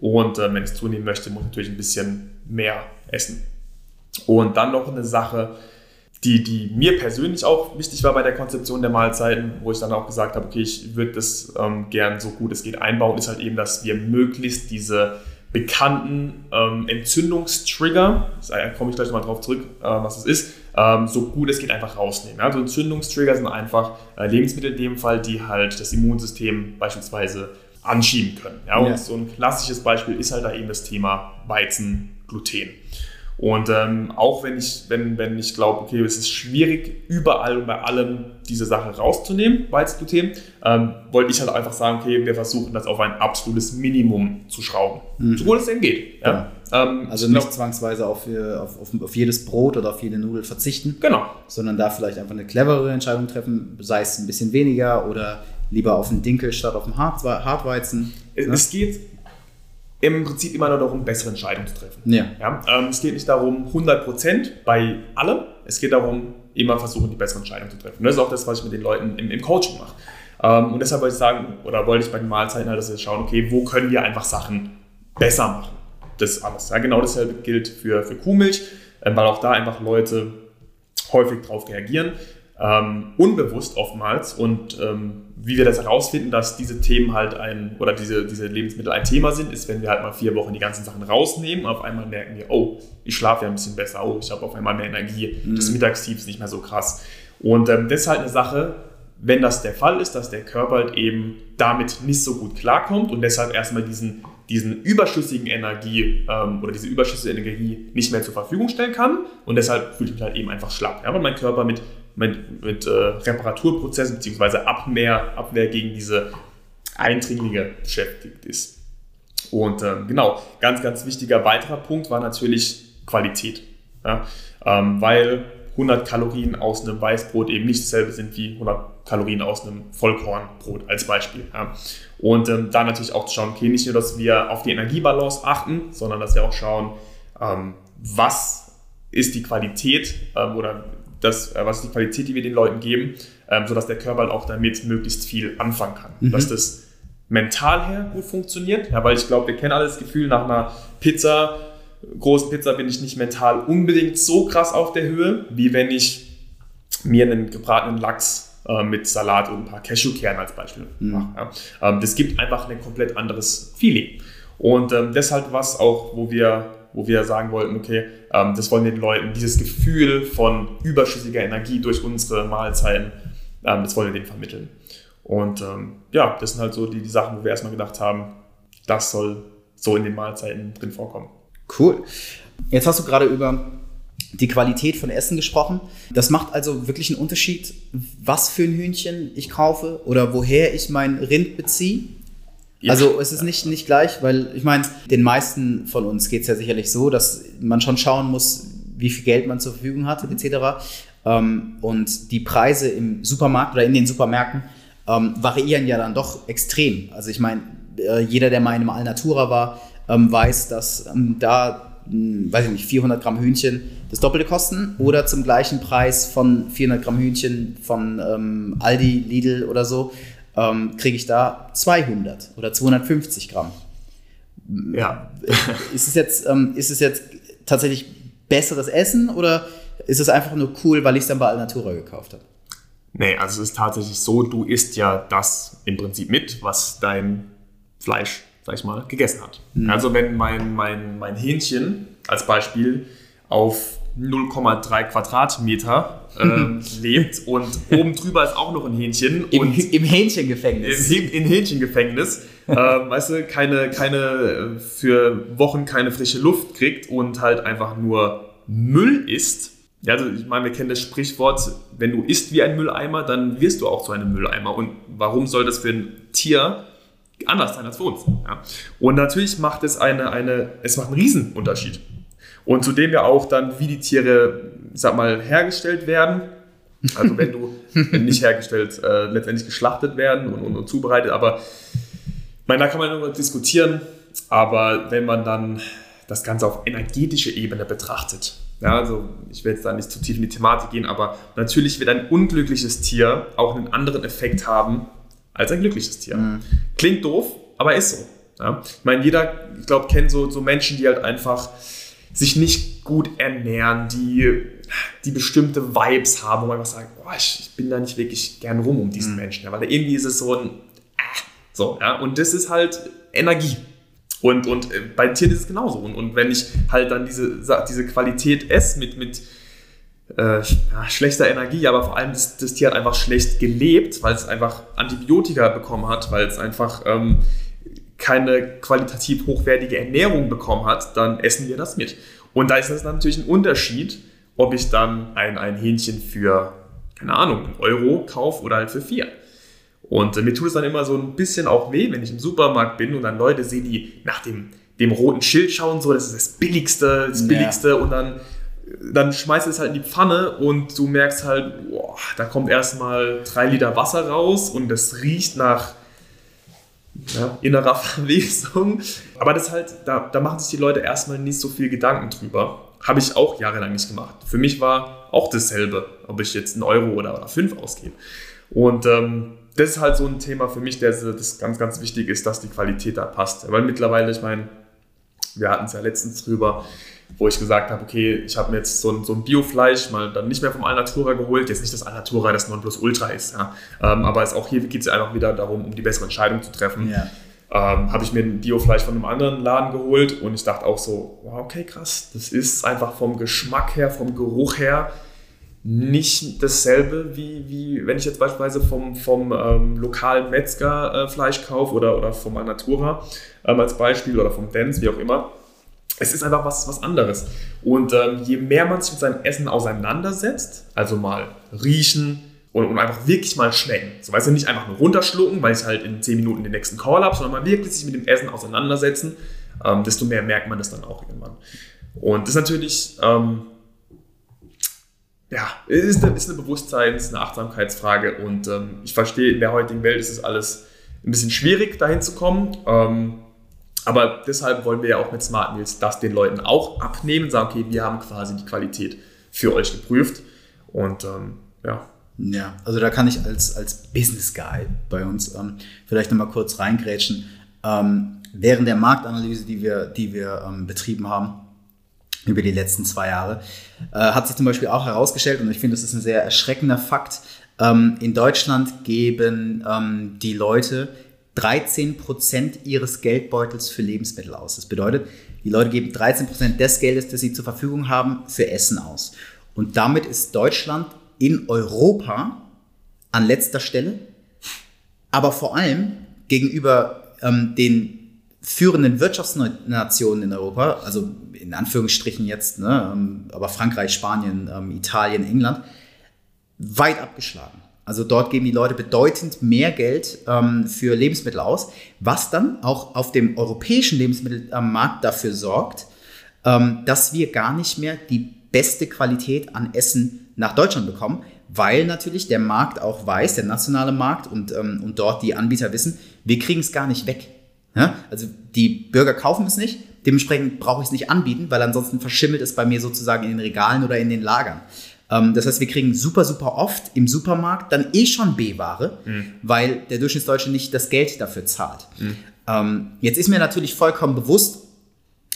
Und äh, wenn ich zunehmen möchte, muss ich natürlich ein bisschen mehr essen. Und dann noch eine Sache, die, die mir persönlich auch wichtig war bei der Konzeption der Mahlzeiten, wo ich dann auch gesagt habe, okay, ich würde das ähm, gern so gut es geht einbauen, ist halt eben, dass wir möglichst diese bekannten ähm, Entzündungstrigger, da komme ich gleich mal drauf zurück, äh, was es ist, ähm, so gut es geht einfach rausnehmen. Also Entzündungstrigger sind einfach äh, Lebensmittel in dem Fall, die halt das Immunsystem beispielsweise anschieben können. Ja? Und ja. so ein klassisches Beispiel ist halt da eben das Thema Weizen, Gluten. Und ähm, auch wenn ich, wenn, wenn ich glaube, okay, es ist schwierig, überall und bei allem diese Sache rauszunehmen, Weizengluten, ähm, wollte ich halt einfach sagen, okay, wir versuchen das auf ein absolutes Minimum zu schrauben. Mhm. So gut es denn geht. Ja? Ja. Ähm, also nicht glaub, zwangsweise auf, auf, auf, auf, jedes Brot oder auf jede Nudel verzichten. Genau. Sondern da vielleicht einfach eine cleverere Entscheidung treffen, sei es ein bisschen weniger oder lieber auf den Dinkel statt auf den Hartweizen. Es, ne? es geht im Prinzip immer nur darum, bessere Entscheidungen zu treffen. Ja. ja ähm, es geht nicht darum, 100% bei allem. Es geht darum, immer versuchen, die bessere Entscheidung zu treffen. Das ist auch das, was ich mit den Leuten im, im Coaching mache. Ähm, und deshalb wollte ich sagen, oder wollte ich bei den Mahlzeiten halt, dass wir schauen, okay, wo können wir einfach Sachen besser machen? Das alles. Ja, genau dasselbe gilt für, für Kuhmilch, äh, weil auch da einfach Leute häufig drauf reagieren ähm, unbewusst oftmals. Und ähm, wie wir das herausfinden, dass diese Themen halt ein, oder diese, diese Lebensmittel ein Thema sind, ist, wenn wir halt mal vier Wochen die ganzen Sachen rausnehmen und auf einmal merken wir, oh, ich schlafe ja ein bisschen besser, oh, ich habe auf einmal mehr Energie, mhm. das Mittagstief ist nicht mehr so krass. Und ähm, das ist halt eine Sache, wenn das der Fall ist, dass der Körper halt eben damit nicht so gut klarkommt und deshalb erstmal diesen, diesen überschüssigen Energie ähm, oder diese überschüssige Energie nicht mehr zur Verfügung stellen kann und deshalb fühle ich mich halt eben einfach schlapp, ja, weil mein Körper mit mit, mit äh, Reparaturprozessen bzw. Abwehr, Abwehr gegen diese Eindringlinge beschäftigt ist. Und ähm, genau, ganz, ganz wichtiger weiterer Punkt war natürlich Qualität. Ja? Ähm, weil 100 Kalorien aus einem Weißbrot eben nicht dasselbe sind wie 100 Kalorien aus einem Vollkornbrot als Beispiel. Ja? Und ähm, da natürlich auch zu schauen, okay, nicht nur, dass wir auf die Energiebalance achten, sondern dass wir auch schauen, ähm, was ist die Qualität ähm, oder das, äh, was ist die Qualität, die wir den Leuten geben, ähm, sodass der Körper halt auch damit möglichst viel anfangen kann. Mhm. Dass das mental her gut funktioniert, ja, weil ich glaube, wir kennen alle das Gefühl, nach einer Pizza, großen Pizza bin ich nicht mental unbedingt so krass auf der Höhe, wie wenn ich mir einen gebratenen Lachs äh, mit Salat und ein paar Cashewkernen als Beispiel mhm. Ähm, das gibt einfach ein komplett anderes Feeling. Und ähm, deshalb was auch, wo wir wo wir sagen wollten, okay, ähm, das wollen wir den Leuten, dieses Gefühl von überschüssiger Energie durch unsere Mahlzeiten, ähm, das wollen wir denen vermitteln. Und ähm, ja, das sind halt so die, die Sachen, wo wir erstmal gedacht haben, das soll so in den Mahlzeiten drin vorkommen. Cool. Jetzt hast du gerade über die Qualität von Essen gesprochen. Das macht also wirklich einen Unterschied, was für ein Hühnchen ich kaufe oder woher ich mein Rind beziehe. Ja. Also es ist nicht, nicht gleich, weil ich meine, den meisten von uns geht es ja sicherlich so, dass man schon schauen muss, wie viel Geld man zur Verfügung hat, etc. Ähm, und die Preise im Supermarkt oder in den Supermärkten ähm, variieren ja dann doch extrem. Also ich meine, äh, jeder, der mal in einem Alnatura war, ähm, weiß, dass da mh, weiß ich nicht, 400 Gramm Hühnchen das Doppelte kosten oder zum gleichen Preis von 400 Gramm Hühnchen von ähm, Aldi, Lidl oder so, ähm, kriege ich da 200 oder 250 Gramm. Ja. ist, es jetzt, ähm, ist es jetzt tatsächlich besseres Essen oder ist es einfach nur cool, weil ich es dann bei Alnatura gekauft habe? Nee, also es ist tatsächlich so, du isst ja das im Prinzip mit, was dein Fleisch, sag ich mal, gegessen hat. Mhm. Also wenn mein, mein, mein Hähnchen als Beispiel auf 0,3 Quadratmeter ähm, lebt und oben drüber ist auch noch ein Hähnchen. Im, und im Hähnchengefängnis. Im, im Hähnchengefängnis. ähm, weißt du, keine, keine, äh, für Wochen keine frische Luft kriegt und halt einfach nur Müll isst. Ja, also ich meine, wir kennen das Sprichwort, wenn du isst wie ein Mülleimer, dann wirst du auch zu einem Mülleimer. Und warum soll das für ein Tier anders sein als für uns? Ja. Und natürlich macht es eine, eine, es macht einen Riesenunterschied. Und zudem ja auch dann, wie die Tiere, ich sag mal, hergestellt werden. Also wenn du wenn nicht hergestellt, äh, letztendlich geschlachtet werden und, und, und zubereitet. Aber ich meine, da kann man nur diskutieren. Aber wenn man dann das Ganze auf energetische Ebene betrachtet, ja, also ich will jetzt da nicht zu tief in die Thematik gehen, aber natürlich wird ein unglückliches Tier auch einen anderen Effekt haben als ein glückliches Tier. Mhm. Klingt doof, aber ist so. Ja. Ich meine, jeder, ich glaube, kennt so, so Menschen, die halt einfach sich nicht gut ernähren, die, die bestimmte Vibes haben, wo man einfach sagt, boah, ich, ich, bin da nicht wirklich gern rum um diesen mhm. Menschen, ja, weil irgendwie ist es so ein, äh, so, ja, und das ist halt Energie. Und, und äh, bei Tieren ist es genauso. Und, und wenn ich halt dann diese, diese Qualität esse mit, mit äh, ja, schlechter Energie, aber vor allem das, das, Tier hat einfach schlecht gelebt, weil es einfach Antibiotika bekommen hat, weil es einfach ähm, keine qualitativ hochwertige Ernährung bekommen hat, dann essen wir das mit. Und da ist das natürlich ein Unterschied, ob ich dann ein, ein Hähnchen für, keine Ahnung, einen Euro kaufe oder halt für vier. Und äh, mir tut es dann immer so ein bisschen auch weh, wenn ich im Supermarkt bin und dann Leute sehe, die nach dem, dem roten Schild schauen, so, das ist das Billigste, das Billigste ja. und dann, dann schmeißt es halt in die Pfanne und du merkst halt, boah, da kommt erstmal drei Liter Wasser raus und das riecht nach ja, innerer Verwesung. Aber das halt, da, da machen sich die Leute erstmal nicht so viel Gedanken drüber. Habe ich auch jahrelang nicht gemacht. Für mich war auch dasselbe, ob ich jetzt einen Euro oder, oder fünf ausgebe. Und ähm, das ist halt so ein Thema für mich, der das ganz, ganz wichtig ist, dass die Qualität da passt. Weil mittlerweile, ich meine, wir hatten es ja letztens drüber, wo ich gesagt habe, okay, ich habe mir jetzt so ein, so ein Biofleisch mal dann nicht mehr vom Alnatura geholt. Jetzt nicht, dass Alnatura das Nonplusultra ist, ja. Ähm, aber es auch hier geht es einfach wieder darum, um die bessere Entscheidung zu treffen. Ja. Ähm, habe ich mir ein Biofleisch von einem anderen Laden geholt und ich dachte auch so, wow, okay, krass, das ist einfach vom Geschmack her, vom Geruch her nicht dasselbe, wie, wie wenn ich jetzt beispielsweise vom, vom ähm, lokalen Metzger äh, Fleisch kaufe oder, oder vom Alnatura ähm, als Beispiel oder vom Dance, wie auch immer es ist einfach was, was anderes. Und ähm, je mehr man sich mit seinem Essen auseinandersetzt, also mal riechen und, und, einfach wirklich mal schmecken. So weißt du, nicht einfach nur runterschlucken, weil ich halt in 10 Minuten den nächsten Call habe, sondern mal wirklich sich mit dem Essen auseinandersetzen, ähm, desto mehr merkt man das dann auch irgendwann. Und das ist natürlich, ähm, ja, ist eine, ist eine Bewusstseins-, eine Achtsamkeitsfrage und ähm, ich verstehe, in der heutigen Welt ist es alles ein bisschen schwierig, dahin zu kommen. Aber deshalb wollen wir ja auch mit Smart Meals das den Leuten auch abnehmen, sagen, okay, wir haben quasi die Qualität für euch geprüft. Und ähm, ja. Ja, also da kann ich als, als Business Guy bei uns ähm, vielleicht nochmal kurz reingrätschen. Ähm, während der Marktanalyse, die wir, die wir ähm, betrieben haben, über die letzten zwei Jahre, äh, hat sich zum Beispiel auch herausgestellt, und ich finde, das ist ein sehr erschreckender Fakt, ähm, in Deutschland geben ähm, die Leute 13% ihres Geldbeutels für Lebensmittel aus. Das bedeutet, die Leute geben 13% des Geldes, das sie zur Verfügung haben, für Essen aus. Und damit ist Deutschland in Europa an letzter Stelle, aber vor allem gegenüber ähm, den führenden Wirtschaftsnationen in Europa, also in Anführungsstrichen jetzt, ne, ähm, aber Frankreich, Spanien, ähm, Italien, England, weit abgeschlagen. Also dort geben die Leute bedeutend mehr Geld ähm, für Lebensmittel aus, was dann auch auf dem europäischen Lebensmittelmarkt dafür sorgt, ähm, dass wir gar nicht mehr die beste Qualität an Essen nach Deutschland bekommen, weil natürlich der Markt auch weiß, der nationale Markt und, ähm, und dort die Anbieter wissen, wir kriegen es gar nicht weg. Ja? Also die Bürger kaufen es nicht, Dementsprechend brauche ich es nicht anbieten, weil ansonsten verschimmelt es bei mir sozusagen in den Regalen oder in den Lagern. Ähm, das heißt, wir kriegen super, super oft im Supermarkt dann eh schon B-Ware, mhm. weil der Durchschnittsdeutsche nicht das Geld dafür zahlt. Mhm. Ähm, jetzt ist mir natürlich vollkommen bewusst,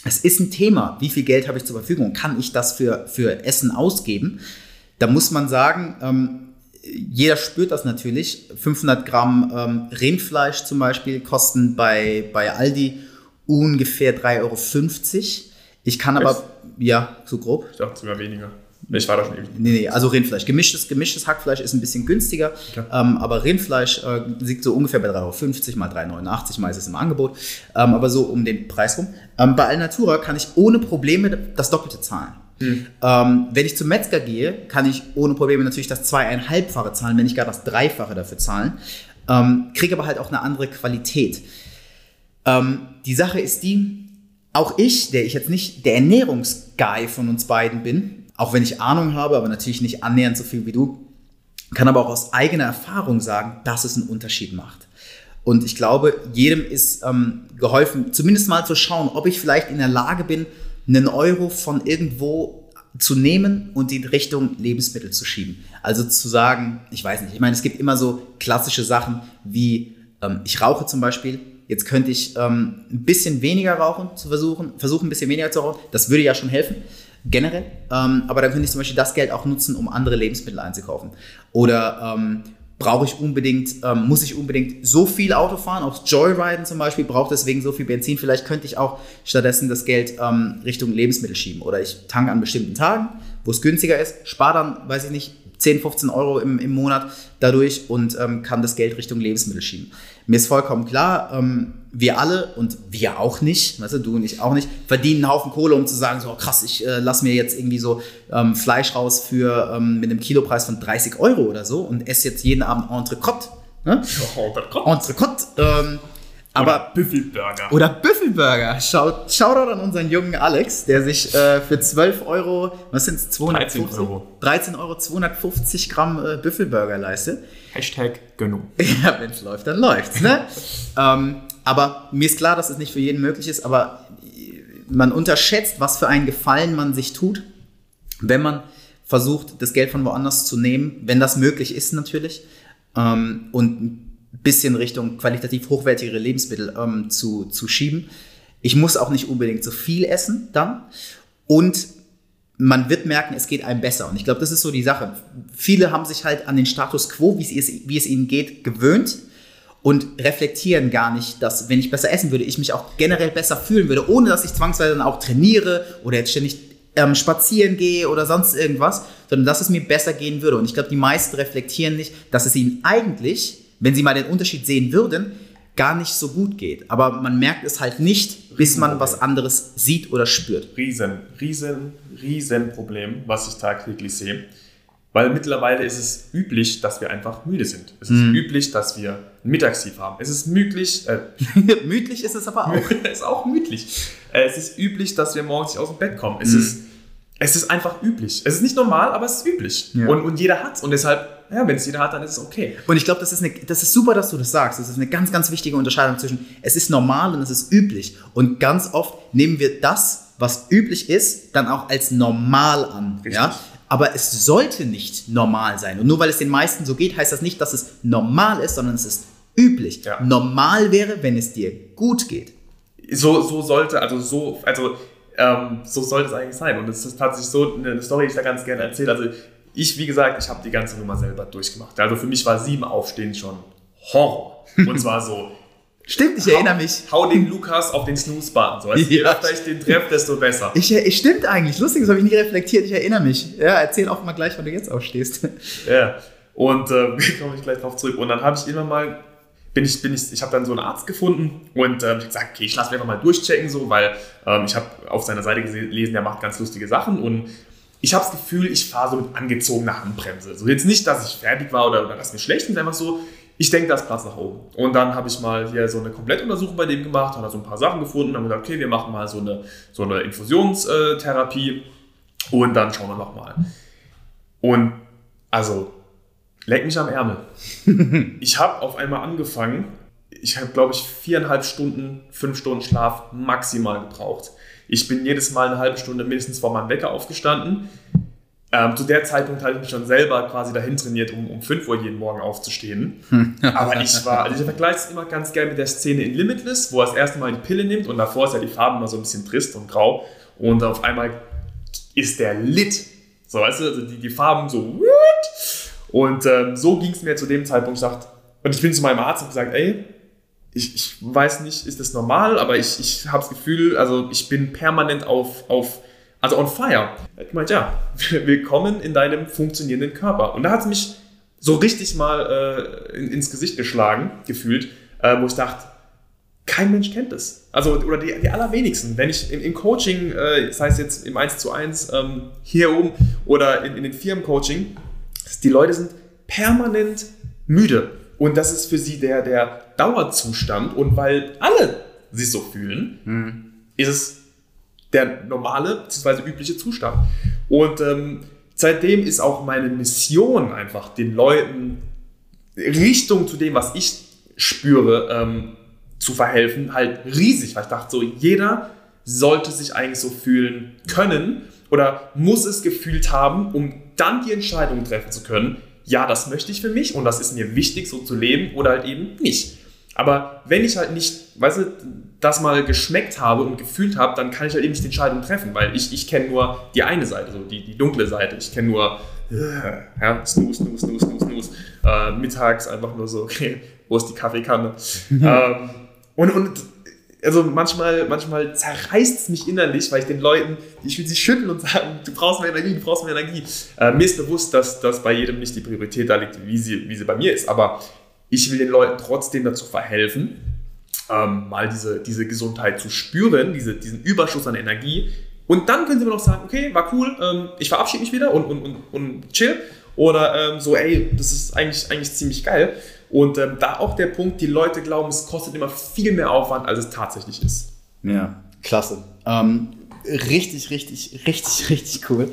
es ist ein Thema, wie viel Geld habe ich zur Verfügung, kann ich das für, für Essen ausgeben? Da muss man sagen, ähm, jeder spürt das natürlich. 500 Gramm ähm, Rindfleisch zum Beispiel kosten bei, bei Aldi ungefähr 3,50 Euro. Ich kann aber, ja, so grob. Ich dachte sogar weniger. Ich war da schon ewig. Nee, nee, also Rindfleisch. Gemischtes, gemischtes Hackfleisch ist ein bisschen günstiger, okay. ähm, aber Rindfleisch äh, liegt so ungefähr bei 3,50 Euro, mal 3,89 mal ist es im Angebot, ähm, aber so um den Preis rum. Ähm, bei Alnatura kann ich ohne Probleme das Doppelte zahlen. Hm. Ähm, wenn ich zum Metzger gehe, kann ich ohne Probleme natürlich das zweieinhalbfache zahlen, wenn nicht gar das Dreifache dafür zahlen. Ähm, kriege aber halt auch eine andere Qualität. Ähm, die Sache ist die, auch ich, der ich jetzt nicht der Ernährungsguy von uns beiden bin, auch wenn ich Ahnung habe, aber natürlich nicht annähernd so viel wie du, kann aber auch aus eigener Erfahrung sagen, dass es einen Unterschied macht. Und ich glaube, jedem ist ähm, geholfen, zumindest mal zu schauen, ob ich vielleicht in der Lage bin, einen Euro von irgendwo zu nehmen und in Richtung Lebensmittel zu schieben. Also zu sagen, ich weiß nicht, ich meine, es gibt immer so klassische Sachen wie, ähm, ich rauche zum Beispiel, jetzt könnte ich ähm, ein bisschen weniger rauchen, zu versuchen, versuchen ein bisschen weniger zu rauchen, das würde ja schon helfen, generell, ähm, aber dann könnte ich zum Beispiel das Geld auch nutzen, um andere Lebensmittel einzukaufen. Oder ähm, brauche ich unbedingt, ähm, muss ich unbedingt so viel Auto fahren, auch Joyriden zum Beispiel, braucht deswegen so viel Benzin. Vielleicht könnte ich auch stattdessen das Geld ähm, Richtung Lebensmittel schieben. Oder ich tanke an bestimmten Tagen, wo es günstiger ist, spare dann, weiß ich nicht, 10, 15 Euro im, im Monat dadurch und ähm, kann das Geld Richtung Lebensmittel schieben. Mir ist vollkommen klar, ähm, wir alle und wir auch nicht, weißt du, du und ich auch nicht, verdienen einen Haufen Kohle, um zu sagen, so krass, ich äh, lass mir jetzt irgendwie so ähm, Fleisch raus für ähm, mit einem Kilopreis von 30 Euro oder so und esse jetzt jeden Abend Entrecote. Ne? Entrecote. Entrecote. Ähm, aber, oder Büffelburger. Oder Büffelburger. Schaut, Shoutout an unseren jungen Alex, der sich äh, für 12 Euro, was sind es, 13 Euro. 13 Euro 250 Gramm äh, Büffelburger leistet. Hashtag Gönnung. Ja, wenn es läuft, dann läuft's. Ne? ähm, aber mir ist klar, dass es nicht für jeden möglich ist, aber man unterschätzt, was für einen Gefallen man sich tut, wenn man versucht, das Geld von woanders zu nehmen, wenn das möglich ist natürlich. Ähm, und bisschen Richtung qualitativ hochwertigere Lebensmittel ähm, zu, zu schieben. Ich muss auch nicht unbedingt so viel essen dann. Und man wird merken, es geht einem besser. Und ich glaube, das ist so die Sache. Viele haben sich halt an den Status quo, wie es, wie es ihnen geht, gewöhnt und reflektieren gar nicht, dass wenn ich besser essen würde, ich mich auch generell besser fühlen würde, ohne dass ich zwangsweise dann auch trainiere oder jetzt ständig ähm, spazieren gehe oder sonst irgendwas, sondern dass es mir besser gehen würde. Und ich glaube, die meisten reflektieren nicht, dass es ihnen eigentlich wenn sie mal den Unterschied sehen würden, gar nicht so gut geht. Aber man merkt es halt nicht, bis man was anderes sieht oder spürt. Riesen, riesen, riesen Problem, was ich tagtäglich sehe. Weil mittlerweile ist es üblich, dass wir einfach müde sind. Es ist mm. üblich, dass wir ein Mittagstief haben. Es ist müdlich. Äh, müdlich ist es aber auch. es ist auch müdlich. Äh, es ist üblich, dass wir morgens nicht aus dem Bett kommen. Es, mm. ist, es ist einfach üblich. Es ist nicht normal, aber es ist üblich. Ja. Und, und jeder hat es. Und deshalb ja, wenn es jeder hat, dann ist es okay. Und ich glaube, das, ist das ist super, dass du das sagst. Das ist eine ganz, ganz wichtige Unterscheidung zwischen es ist normal und es ist üblich. Und ganz oft nehmen wir das, was üblich ist, dann auch als normal an. Richtig. Ja? Aber es sollte nicht normal sein. Und nur weil es den meisten so geht, heißt das nicht, dass es normal ist, sondern es ist üblich. Ja. Normal wäre, wenn es dir gut geht. So, so sollte, also so, also ähm, so sollte es eigentlich sein. Und es ist tatsächlich so eine Story, die ich da ganz gerne erzähle. Also ich, wie gesagt, ich habe die ganze Nummer selber durchgemacht. Also für mich war sieben Aufstehen schon Horror. Und zwar so. Stimmt, ich hau, erinnere mich. Hau den Lukas auf den Snooze-Button. So, also ja. je öfter ich den treffe, desto besser. Ich, ich, stimmt eigentlich. Lustig, das habe ich nie reflektiert. Ich erinnere mich. Ja, erzähl auch mal gleich, wann du jetzt aufstehst. Ja. Und äh, komme ich gleich drauf zurück. Und dann habe ich immer mal bin ich, bin ich, ich habe dann so einen Arzt gefunden und ich habe gesagt, okay, ich lasse mich einfach mal durchchecken, so, weil ähm, ich habe auf seiner Seite gelesen, der macht ganz lustige Sachen und ich habe das Gefühl, ich fahre so mit angezogener Handbremse. So jetzt nicht, dass ich fertig war oder, oder dass mir schlecht ist, einfach so, ich denke, da ist Platz nach oben. Und dann habe ich mal hier so eine Komplettuntersuchung bei dem gemacht, habe da so ein paar Sachen gefunden, habe gesagt, okay, wir machen mal so eine, so eine Infusionstherapie und dann schauen wir nochmal. Und also, leck mich am Ärmel. ich habe auf einmal angefangen, ich habe, glaube ich, viereinhalb Stunden, fünf Stunden Schlaf maximal gebraucht. Ich bin jedes Mal eine halbe Stunde mindestens vor meinem Wecker aufgestanden. Ähm, zu der Zeitpunkt hatte ich mich schon selber quasi dahin trainiert, um, um 5 Uhr jeden Morgen aufzustehen. Aber ich war, also ich vergleiche es immer ganz gerne mit der Szene in Limitless, wo er das erste Mal die Pille nimmt und davor ist ja die Farbe immer so ein bisschen trist und grau und auf einmal ist der lit. So, weißt du, also die, die Farben so. Und ähm, so ging es mir zu dem Zeitpunkt. Ich dachte, und ich bin zu meinem Arzt und gesagt, ey, ich, ich weiß nicht, ist das normal, aber ich, ich habe das Gefühl, also ich bin permanent auf, auf also on fire. Ich meinte, ja, willkommen in deinem funktionierenden Körper. Und da hat es mich so richtig mal äh, in, ins Gesicht geschlagen, gefühlt, äh, wo ich dachte, kein Mensch kennt das. Also, oder die, die allerwenigsten. Wenn ich im, im Coaching, äh, das heißt jetzt im 1 zu 1 ähm, hier oben oder in, in den Firmencoaching, die Leute sind permanent müde. Und das ist für sie der, der Dauerzustand. Und weil alle sich so fühlen, mhm. ist es der normale bzw. übliche Zustand. Und ähm, seitdem ist auch meine Mission einfach den Leuten Richtung zu dem, was ich spüre, ähm, zu verhelfen, halt riesig, weil ich dachte so, jeder sollte sich eigentlich so fühlen können oder muss es gefühlt haben, um dann die Entscheidung treffen zu können, ja, das möchte ich für mich und das ist mir wichtig, so zu leben oder halt eben nicht. Aber wenn ich halt nicht, weißt du, das mal geschmeckt habe und gefühlt habe, dann kann ich halt eben nicht die Entscheidung treffen, weil ich, ich kenne nur die eine Seite, so die, die dunkle Seite. Ich kenne nur äh, ja, snooze, snooze, snooze, snooze, snooze. Äh, mittags einfach nur so, okay, wo ist die Kaffeekanne? ähm, und, und also manchmal, manchmal zerreißt es mich innerlich, weil ich den Leuten, ich will sie schütteln und sagen, du brauchst mehr Energie, du brauchst mehr Energie. Äh, mir ist bewusst, dass, dass bei jedem nicht die Priorität da liegt, wie sie, wie sie bei mir ist, aber ich will den Leuten trotzdem dazu verhelfen, ähm, mal diese, diese Gesundheit zu spüren, diese, diesen Überschuss an Energie. Und dann können sie mir noch sagen, okay, war cool, ähm, ich verabschiede mich wieder und, und, und, und chill. Oder ähm, so, ey, das ist eigentlich, eigentlich ziemlich geil. Und ähm, da auch der Punkt, die Leute glauben, es kostet immer viel mehr Aufwand, als es tatsächlich ist. Ja, klasse. Ähm, richtig, richtig, richtig, richtig cool.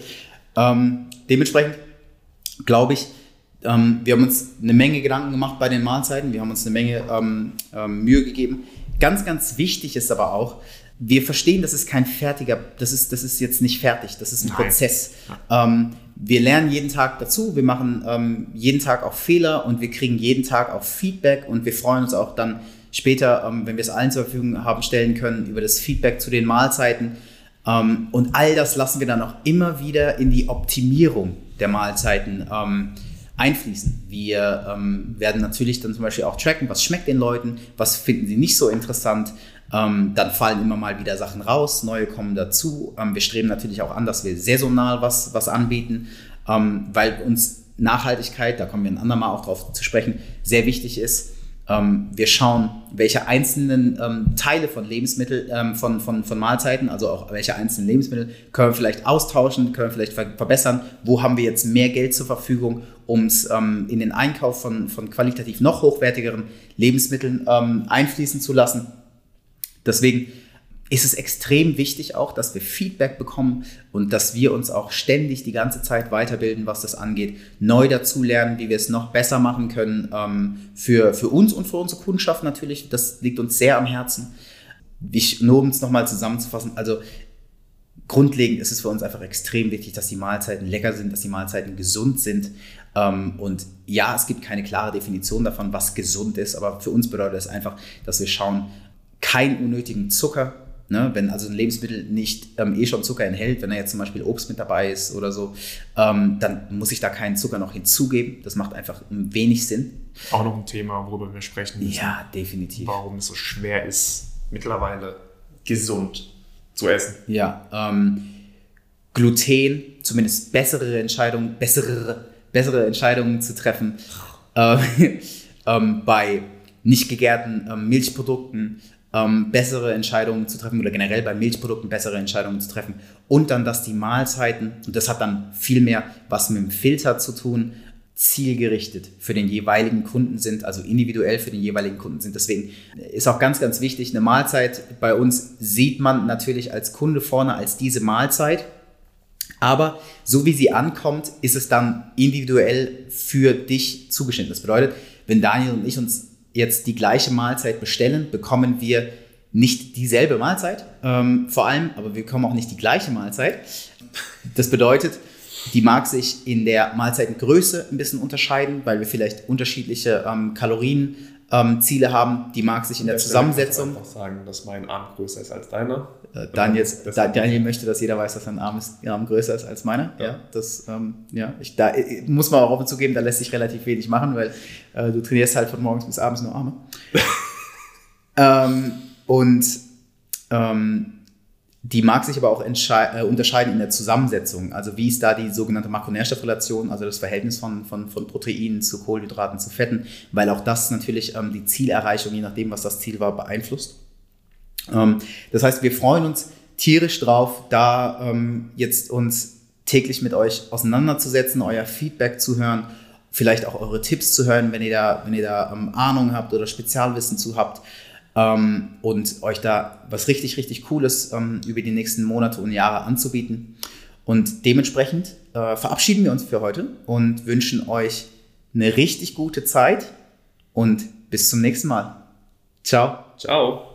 Ähm, dementsprechend glaube ich, ähm, wir haben uns eine Menge Gedanken gemacht bei den Mahlzeiten, wir haben uns eine Menge ähm, ähm, Mühe gegeben. Ganz, ganz wichtig ist aber auch, wir verstehen, das ist kein fertiger, das ist, das ist jetzt nicht fertig, das ist ein Nein. Prozess. Ähm, wir lernen jeden Tag dazu, wir machen ähm, jeden Tag auch Fehler und wir kriegen jeden Tag auch Feedback und wir freuen uns auch dann später, ähm, wenn wir es allen zur Verfügung haben stellen können, über das Feedback zu den Mahlzeiten. Ähm, und all das lassen wir dann auch immer wieder in die Optimierung der Mahlzeiten ähm, einfließen. Wir ähm, werden natürlich dann zum Beispiel auch tracken, was schmeckt den Leuten, was finden sie nicht so interessant. Ähm, dann fallen immer mal wieder Sachen raus, neue kommen dazu. Ähm, wir streben natürlich auch an, dass wir saisonal was, was anbieten, ähm, weil uns Nachhaltigkeit, da kommen wir ein andermal auch drauf zu sprechen, sehr wichtig ist. Ähm, wir schauen, welche einzelnen ähm, Teile von Lebensmitteln, ähm, von, von, von Mahlzeiten, also auch welche einzelnen Lebensmittel können wir vielleicht austauschen, können wir vielleicht ver verbessern. Wo haben wir jetzt mehr Geld zur Verfügung, um es in den Einkauf von, von qualitativ noch hochwertigeren Lebensmitteln einfließen zu lassen. Deswegen ist es extrem wichtig auch, dass wir Feedback bekommen und dass wir uns auch ständig die ganze Zeit weiterbilden, was das angeht, neu dazulernen, wie wir es noch besser machen können ähm, für, für uns und für unsere Kundschaft natürlich. Das liegt uns sehr am Herzen. Ich, nur um es nochmal zusammenzufassen, also grundlegend ist es für uns einfach extrem wichtig, dass die Mahlzeiten lecker sind, dass die Mahlzeiten gesund sind. Ähm, und ja, es gibt keine klare Definition davon, was gesund ist, aber für uns bedeutet es einfach, dass wir schauen, keinen unnötigen Zucker, Ne, wenn also ein Lebensmittel nicht ähm, eh schon Zucker enthält, wenn da jetzt zum Beispiel Obst mit dabei ist oder so, ähm, dann muss ich da keinen Zucker noch hinzugeben. Das macht einfach wenig Sinn. Auch noch ein Thema, worüber wir sprechen müssen. Ja, definitiv. Warum es so schwer ist, mittlerweile gesund zu essen. Ja, ähm, Gluten, zumindest bessere Entscheidungen, bessere, bessere Entscheidungen zu treffen äh, ähm, bei nicht gegärten ähm, Milchprodukten, ähm, bessere Entscheidungen zu treffen oder generell bei Milchprodukten bessere Entscheidungen zu treffen. Und dann, dass die Mahlzeiten, und das hat dann viel mehr was mit dem Filter zu tun, zielgerichtet für den jeweiligen Kunden sind, also individuell für den jeweiligen Kunden sind. Deswegen ist auch ganz, ganz wichtig, eine Mahlzeit bei uns sieht man natürlich als Kunde vorne als diese Mahlzeit. Aber so wie sie ankommt, ist es dann individuell für dich zugeschnitten. Das bedeutet, wenn Daniel und ich uns jetzt die gleiche Mahlzeit bestellen, bekommen wir nicht dieselbe Mahlzeit, ähm, vor allem, aber wir bekommen auch nicht die gleiche Mahlzeit. Das bedeutet, die mag sich in der Mahlzeitengröße ein bisschen unterscheiden, weil wir vielleicht unterschiedliche ähm, Kalorienziele ähm, haben. Die mag sich in der Zusammensetzung. Ich einfach sagen, dass mein Arm größer ist als deiner. Äh, Daniel, Daniel möchte, dass jeder weiß, dass sein Arm, ist, Arm größer ist als meiner. Ja. ja das, ähm, ja, ich, da ich, muss man auch offen zugeben, da lässt sich relativ wenig machen, weil äh, du trainierst halt von morgens bis abends nur Arme. ähm, und ähm, die mag sich aber auch äh, unterscheiden in der Zusammensetzung. Also wie ist da die sogenannte Makronährstoffrelation, also das Verhältnis von, von, von Proteinen zu Kohlenhydraten zu Fetten, weil auch das natürlich ähm, die Zielerreichung, je nachdem, was das Ziel war, beeinflusst. Ähm, das heißt, wir freuen uns tierisch drauf, da ähm, jetzt uns täglich mit euch auseinanderzusetzen, euer Feedback zu hören, vielleicht auch eure Tipps zu hören, wenn ihr da, wenn ihr da ähm, Ahnung habt oder Spezialwissen zu habt ähm, und euch da was richtig, richtig Cooles ähm, über die nächsten Monate und Jahre anzubieten. Und dementsprechend äh, verabschieden wir uns für heute und wünschen euch eine richtig gute Zeit und bis zum nächsten Mal. Ciao. Ciao.